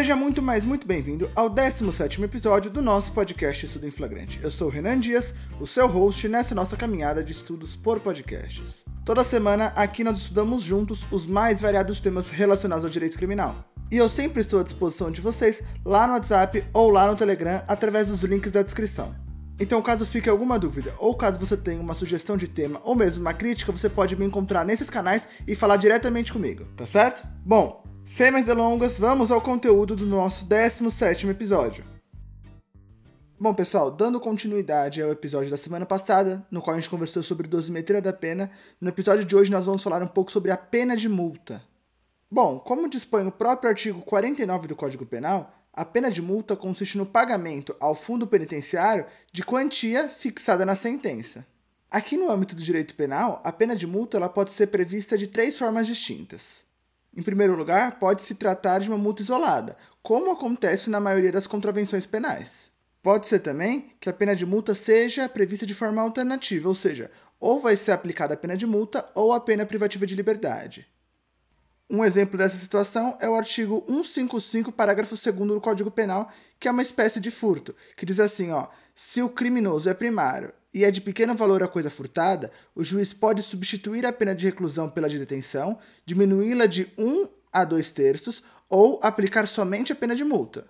Seja muito mais muito bem-vindo ao 17º episódio do nosso podcast Estudo em Flagrante. Eu sou o Renan Dias, o seu host nessa nossa caminhada de estudos por podcasts. Toda semana aqui nós estudamos juntos os mais variados temas relacionados ao direito criminal. E eu sempre estou à disposição de vocês lá no WhatsApp ou lá no Telegram através dos links da descrição. Então, caso fique alguma dúvida, ou caso você tenha uma sugestão de tema, ou mesmo uma crítica, você pode me encontrar nesses canais e falar diretamente comigo, tá certo? Bom, sem mais delongas, vamos ao conteúdo do nosso 17 episódio. Bom, pessoal, dando continuidade ao episódio da semana passada, no qual a gente conversou sobre dosimetria da pena, no episódio de hoje nós vamos falar um pouco sobre a pena de multa. Bom, como dispõe o próprio artigo 49 do Código Penal, a pena de multa consiste no pagamento ao fundo penitenciário de quantia fixada na sentença. Aqui no âmbito do direito penal, a pena de multa ela pode ser prevista de três formas distintas. Em primeiro lugar, pode se tratar de uma multa isolada, como acontece na maioria das contravenções penais. Pode ser também que a pena de multa seja prevista de forma alternativa, ou seja, ou vai ser aplicada a pena de multa ou a pena privativa de liberdade. Um exemplo dessa situação é o artigo 155, parágrafo 2 do Código Penal, que é uma espécie de furto, que diz assim, ó: se o criminoso é primário e é de pequeno valor a coisa furtada, o juiz pode substituir a pena de reclusão pela de detenção, diminuí-la de 1 a 2 terços ou aplicar somente a pena de multa.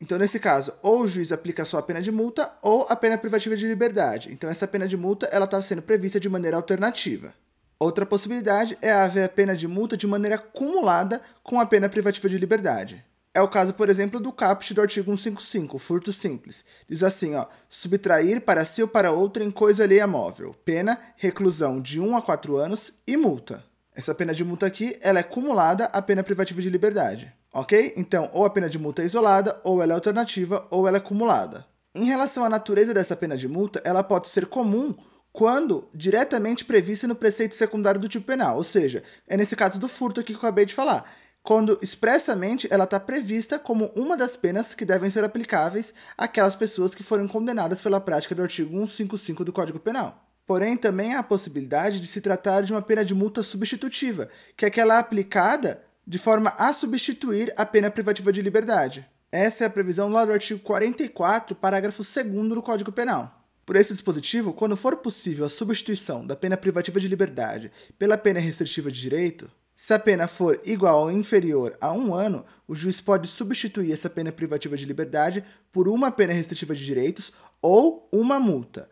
Então, nesse caso, ou o juiz aplica só a pena de multa ou a pena privativa de liberdade. Então, essa pena de multa ela está sendo prevista de maneira alternativa. Outra possibilidade é haver a pena de multa de maneira acumulada com a pena privativa de liberdade. É o caso, por exemplo, do caput do artigo 155, furto simples. Diz assim, ó, subtrair para si ou para outro em coisa alheia móvel. Pena, reclusão de 1 a 4 anos e multa. Essa pena de multa aqui, ela é cumulada à pena privativa de liberdade. Ok? Então, ou a pena de multa é isolada, ou ela é alternativa, ou ela é cumulada. Em relação à natureza dessa pena de multa, ela pode ser comum quando diretamente prevista no preceito secundário do tipo penal, ou seja, é nesse caso do furto aqui que eu acabei de falar quando expressamente ela está prevista como uma das penas que devem ser aplicáveis àquelas pessoas que foram condenadas pela prática do artigo 155 do Código Penal. Porém, também há a possibilidade de se tratar de uma pena de multa substitutiva, que é aquela aplicada de forma a substituir a pena privativa de liberdade. Essa é a previsão lá do artigo 44, parágrafo 2 do Código Penal. Por esse dispositivo, quando for possível a substituição da pena privativa de liberdade pela pena restritiva de direito, se a pena for igual ou inferior a um ano, o juiz pode substituir essa pena privativa de liberdade por uma pena restritiva de direitos ou uma multa.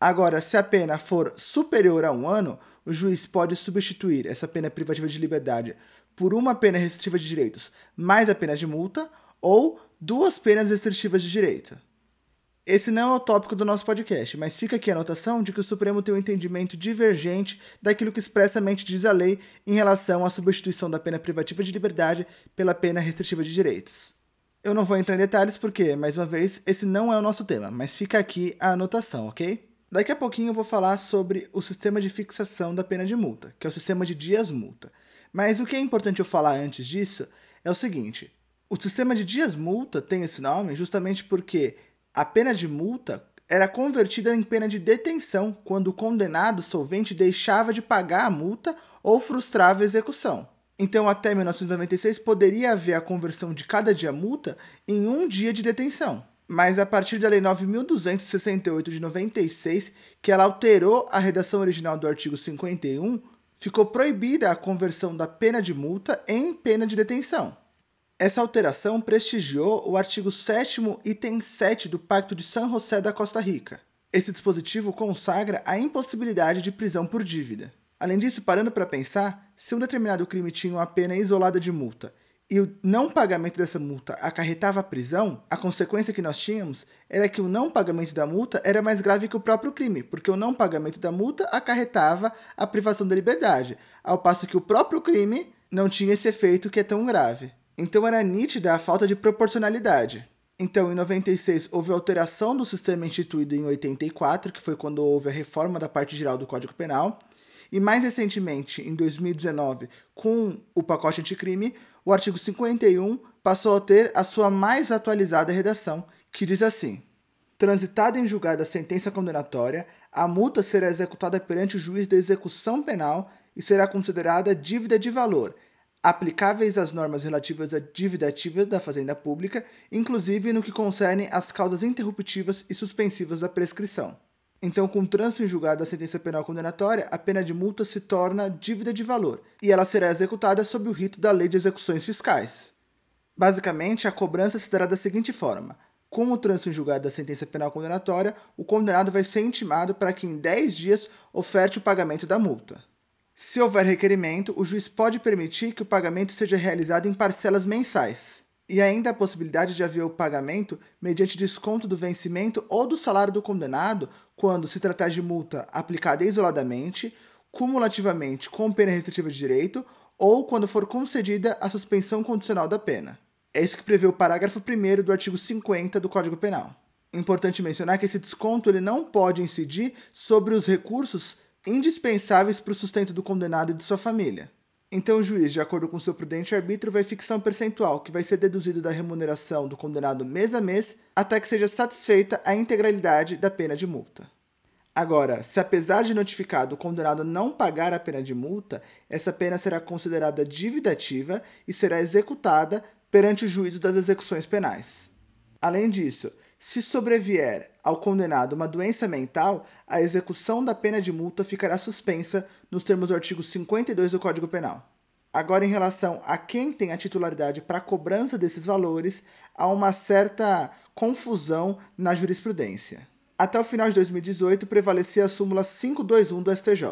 Agora, se a pena for superior a um ano, o juiz pode substituir essa pena privativa de liberdade por uma pena restritiva de direitos mais a pena de multa ou duas penas restritivas de direito. Esse não é o tópico do nosso podcast, mas fica aqui a anotação de que o Supremo tem um entendimento divergente daquilo que expressamente diz a lei em relação à substituição da pena privativa de liberdade pela pena restritiva de direitos. Eu não vou entrar em detalhes porque, mais uma vez, esse não é o nosso tema, mas fica aqui a anotação, ok? Daqui a pouquinho eu vou falar sobre o sistema de fixação da pena de multa, que é o sistema de dias-multa. Mas o que é importante eu falar antes disso é o seguinte: o sistema de dias-multa tem esse nome justamente porque a pena de multa era convertida em pena de detenção quando o condenado solvente deixava de pagar a multa ou frustrava a execução. Então, até 1996, poderia haver a conversão de cada dia multa em um dia de detenção. Mas a partir da Lei 9.268 de 96, que ela alterou a redação original do artigo 51, ficou proibida a conversão da pena de multa em pena de detenção. Essa alteração prestigiou o artigo 7 item 7 do Pacto de San José da Costa Rica. Esse dispositivo consagra a impossibilidade de prisão por dívida. Além disso, parando para pensar, se um determinado crime tinha uma pena isolada de multa e o não pagamento dessa multa acarretava a prisão, a consequência que nós tínhamos era que o não pagamento da multa era mais grave que o próprio crime, porque o não pagamento da multa acarretava a privação da liberdade, ao passo que o próprio crime não tinha esse efeito que é tão grave. Então era nítida a falta de proporcionalidade. Então, em 96, houve alteração do sistema instituído em 84, que foi quando houve a reforma da parte geral do Código Penal. E mais recentemente, em 2019, com o pacote anticrime, o artigo 51 passou a ter a sua mais atualizada redação, que diz assim: Transitada em julgada a sentença condenatória, a multa será executada perante o juiz da execução penal e será considerada dívida de valor, aplicáveis às normas relativas à dívida ativa da Fazenda Pública, inclusive no que concerne às causas interruptivas e suspensivas da prescrição. Então, com o trânsito em julgado da sentença penal condenatória, a pena de multa se torna dívida de valor e ela será executada sob o rito da Lei de Execuções Fiscais. Basicamente, a cobrança se dará da seguinte forma: com o trânsito em julgado da sentença penal condenatória, o condenado vai ser intimado para que em 10 dias oferte o pagamento da multa. Se houver requerimento, o juiz pode permitir que o pagamento seja realizado em parcelas mensais e ainda a possibilidade de haver o pagamento mediante desconto do vencimento ou do salário do condenado quando se tratar de multa aplicada isoladamente, cumulativamente com pena restritiva de direito ou quando for concedida a suspensão condicional da pena. É isso que prevê o parágrafo 1 do artigo 50 do Código Penal. Importante mencionar que esse desconto ele não pode incidir sobre os recursos indispensáveis para o sustento do condenado e de sua família. Então, o juiz, de acordo com seu prudente arbítrio, vai fixar um percentual que vai ser deduzido da remuneração do condenado mês a mês até que seja satisfeita a integralidade da pena de multa. Agora, se apesar de notificado o condenado não pagar a pena de multa, essa pena será considerada dívida e será executada perante o juízo das execuções penais. Além disso, se sobrevier ao condenado uma doença mental, a execução da pena de multa ficará suspensa nos termos do artigo 52 do Código Penal. Agora, em relação a quem tem a titularidade para a cobrança desses valores, há uma certa confusão na jurisprudência. Até o final de 2018, prevalecia a súmula 521 do STJ.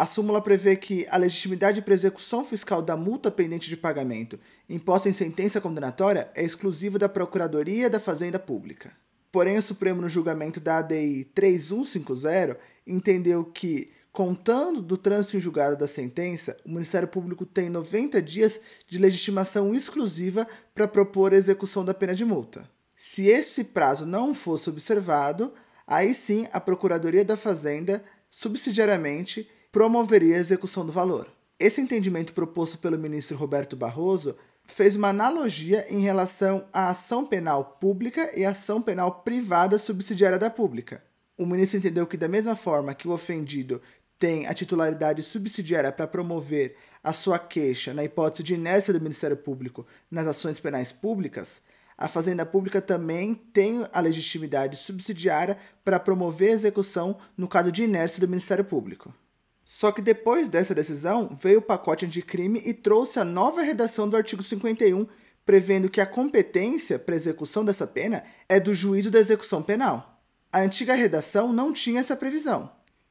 A súmula prevê que a legitimidade para execução fiscal da multa pendente de pagamento imposta em sentença condenatória é exclusiva da Procuradoria da Fazenda Pública. Porém, o Supremo, no julgamento da ADI 3150, entendeu que, contando do trânsito em julgado da sentença, o Ministério Público tem 90 dias de legitimação exclusiva para propor a execução da pena de multa. Se esse prazo não fosse observado, aí sim a Procuradoria da Fazenda, subsidiariamente, promoveria a execução do valor. Esse entendimento proposto pelo ministro Roberto Barroso fez uma analogia em relação à ação penal pública e ação penal privada subsidiária da pública. O ministro entendeu que, da mesma forma que o ofendido tem a titularidade subsidiária para promover a sua queixa na hipótese de inércia do Ministério Público nas ações penais públicas, a Fazenda Pública também tem a legitimidade subsidiária para promover a execução no caso de inércia do Ministério Público. Só que depois dessa decisão, veio o pacote anticrime e trouxe a nova redação do artigo 51, prevendo que a competência para execução dessa pena é do juízo da execução penal. A antiga redação não tinha essa previsão,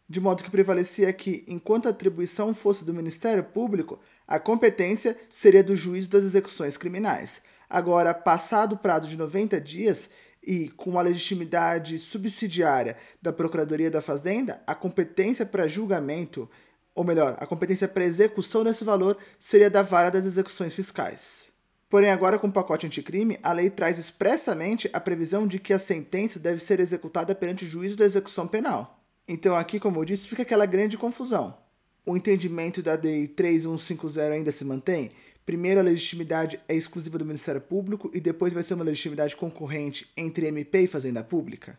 de modo que prevalecia que, enquanto a atribuição fosse do Ministério Público, a competência seria do juízo das execuções criminais. Agora, passado o prazo de 90 dias, e com a legitimidade subsidiária da Procuradoria da Fazenda, a competência para julgamento, ou melhor, a competência para execução desse valor seria da vara das execuções fiscais. Porém, agora com o pacote anticrime, a lei traz expressamente a previsão de que a sentença deve ser executada perante o juízo da execução penal. Então, aqui, como eu disse, fica aquela grande confusão. O entendimento da DI 3150 ainda se mantém? Primeiro, a legitimidade é exclusiva do Ministério Público e depois vai ser uma legitimidade concorrente entre MP e Fazenda Pública?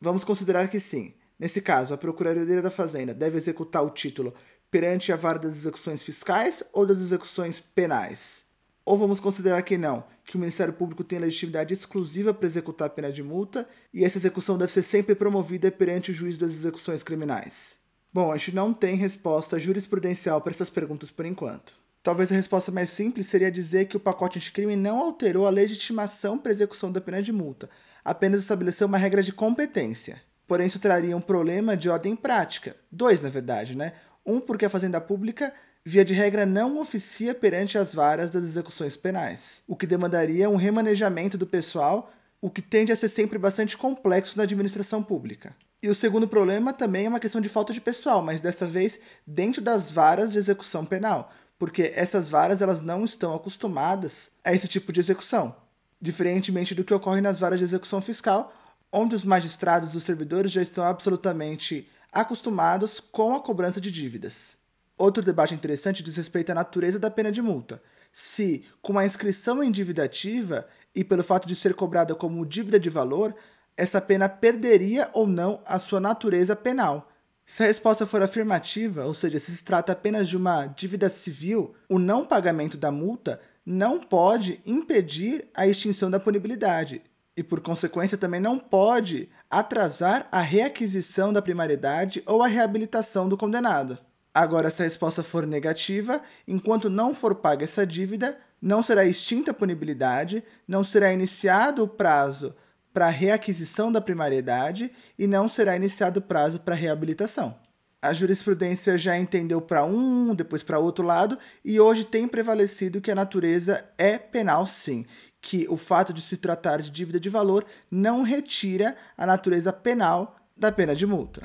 Vamos considerar que sim. Nesse caso, a Procuradoria da Fazenda deve executar o título perante a vara das execuções fiscais ou das execuções penais? Ou vamos considerar que não, que o Ministério Público tem legitimidade exclusiva para executar a pena de multa e essa execução deve ser sempre promovida perante o juiz das execuções criminais? Bom, a gente não tem resposta jurisprudencial para essas perguntas por enquanto. Talvez a resposta mais simples seria dizer que o pacote anticrime não alterou a legitimação para execução da pena de multa, apenas estabeleceu uma regra de competência. Porém, isso traria um problema de ordem prática. Dois, na verdade, né? Um, porque a Fazenda Pública, via de regra, não oficia perante as varas das execuções penais, o que demandaria um remanejamento do pessoal, o que tende a ser sempre bastante complexo na administração pública. E o segundo problema também é uma questão de falta de pessoal, mas dessa vez dentro das varas de execução penal, porque essas varas elas não estão acostumadas a esse tipo de execução, diferentemente do que ocorre nas varas de execução fiscal, onde os magistrados e os servidores já estão absolutamente acostumados com a cobrança de dívidas. Outro debate interessante diz respeito à natureza da pena de multa. Se, com a inscrição em dívida ativa e pelo fato de ser cobrada como dívida de valor, essa pena perderia ou não a sua natureza penal, Se a resposta for afirmativa, ou seja, se se trata apenas de uma dívida civil, o não pagamento da multa não pode impedir a extinção da punibilidade e, por consequência, também não pode atrasar a reaquisição da primariedade ou a reabilitação do condenado. Agora, se a resposta for negativa, enquanto não for paga essa dívida, não será extinta a punibilidade, não será iniciado o prazo para reaquisição da primariedade e não será iniciado o prazo para reabilitação. A jurisprudência já entendeu para um, depois para outro lado, e hoje tem prevalecido que a natureza é penal sim, que o fato de se tratar de dívida de valor não retira a natureza penal da pena de multa.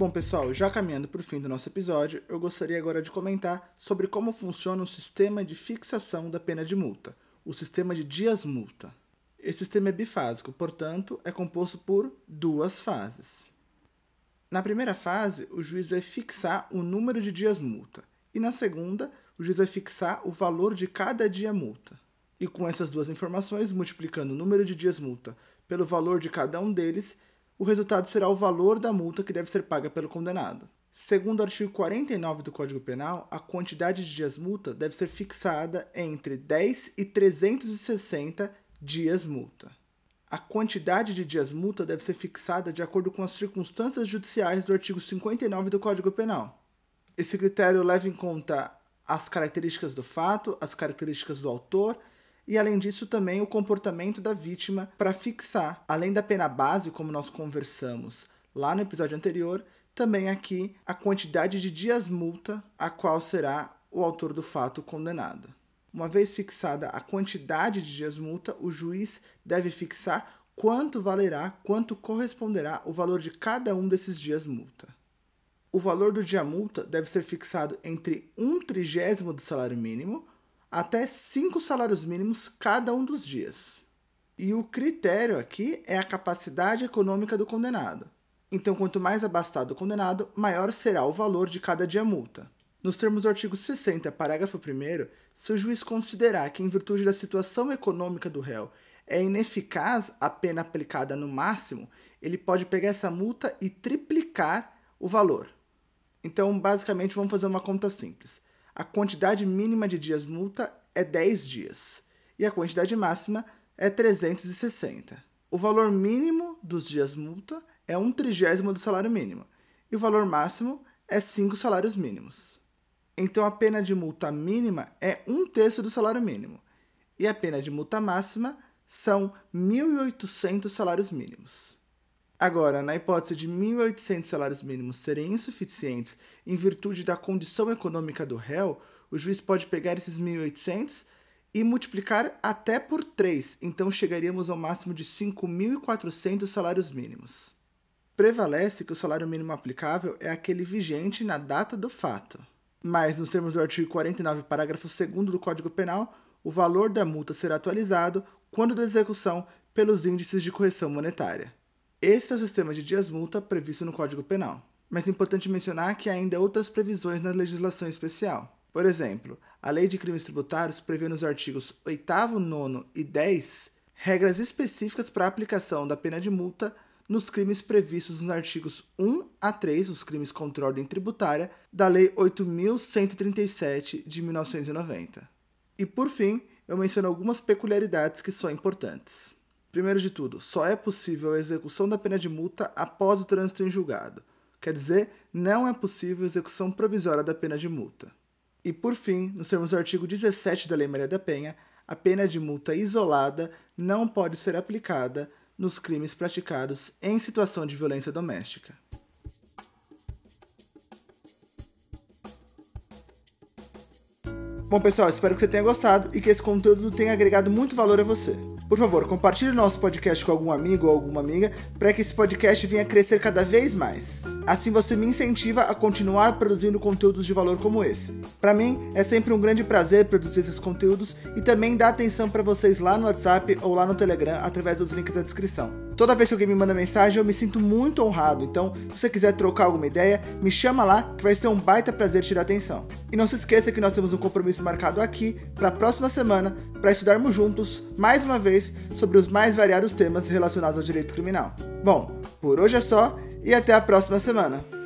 Bom, pessoal, já caminhando para o fim do nosso episódio, eu gostaria agora de comentar sobre como funciona o sistema de fixação da pena de multa, o sistema de dias-multa. Esse sistema é bifásico, portanto, é composto por duas fases. Na primeira fase, o juiz vai fixar o número de dias-multa, e na segunda, o juiz vai fixar o valor de cada dia-multa. E com essas duas informações, multiplicando o número de dias-multa pelo valor de cada um deles, o resultado será o valor da multa que deve ser paga pelo condenado. Segundo o artigo 49 do Código Penal, a quantidade de dias multa deve ser fixada entre 10 e 360 dias multa. A quantidade de dias multa deve ser fixada de acordo com as circunstâncias judiciais do artigo 59 do Código Penal. Esse critério leva em conta as características do fato, as características do autor e além disso também o comportamento da vítima para fixar, além da pena base, como nós conversamos lá no episódio anterior, também aqui a quantidade de dias multa a qual será o autor do fato condenado. Uma vez fixada a quantidade de dias multa, o juiz deve fixar quanto valerá, quanto corresponderá o valor de cada um desses dias multa. O valor do dia multa deve ser fixado entre um trigésimo do salário mínimo até cinco salários mínimos cada um dos dias. E o critério aqui é a capacidade econômica do condenado. Então, quanto mais abastado o condenado, maior será o valor de cada dia multa. Nos termos do artigo 60, parágrafo 1, se o juiz considerar que, em virtude da situação econômica do réu, é ineficaz a pena aplicada no máximo, ele pode pegar essa multa e triplicar o valor. Então, basicamente, vamos fazer uma conta simples a quantidade mínima de dias multa é 10 dias e a quantidade máxima é 360. O valor mínimo dos dias multa é um trigésimo do salário mínimo e o valor máximo é 5 salários mínimos. Então a pena de multa mínima é um terço do salário mínimo e a pena de multa máxima são 1.800 salários mínimos. Agora, na hipótese de 1.800 salários mínimos serem insuficientes em virtude da condição econômica do réu, o juiz pode pegar esses 1.800 e multiplicar até por 3, então chegaríamos ao máximo de 5.400 salários mínimos. Prevalece que o salário mínimo aplicável é aquele vigente na data do fato. Mas, nos termos do artigo 49, parágrafo 2 do Código Penal, o valor da multa será atualizado quando da execução pelos índices de correção monetária. Esse é o sistema de dias-multa previsto no Código Penal. Mas é importante mencionar que há ainda outras previsões na legislação especial. Por exemplo, a Lei de Crimes Tributários prevê nos artigos 8, 9 e 10 regras específicas para a aplicação da pena de multa nos crimes previstos nos artigos 1 a 3, os crimes contra a ordem tributária, da Lei 8.137 de 1990. E por fim, eu menciono algumas peculiaridades que são importantes. Primeiro de tudo, só é possível a execução da pena de multa após o trânsito em julgado. Quer dizer, não é possível a execução provisória da pena de multa. E por fim, nos termos do artigo 17 da Lei Maria da Penha, a pena de multa isolada não pode ser aplicada nos crimes praticados em situação de violência doméstica. Bom, pessoal, espero que você tenha gostado e que esse conteúdo tenha agregado muito valor a você. Por favor, compartilhe nosso podcast com algum amigo ou alguma amiga para que esse podcast venha crescer cada vez mais. Assim você me incentiva a continuar produzindo conteúdos de valor como esse. Para mim, é sempre um grande prazer produzir esses conteúdos e também dar atenção para vocês lá no WhatsApp ou lá no Telegram através dos links da descrição. Toda vez que alguém me manda mensagem, eu me sinto muito honrado. Então, se você quiser trocar alguma ideia, me chama lá que vai ser um baita prazer te dar atenção. E não se esqueça que nós temos um compromisso marcado aqui para a próxima semana para estudarmos juntos, mais uma vez, sobre os mais variados temas relacionados ao direito criminal. Bom, por hoje é só e até a próxima semana.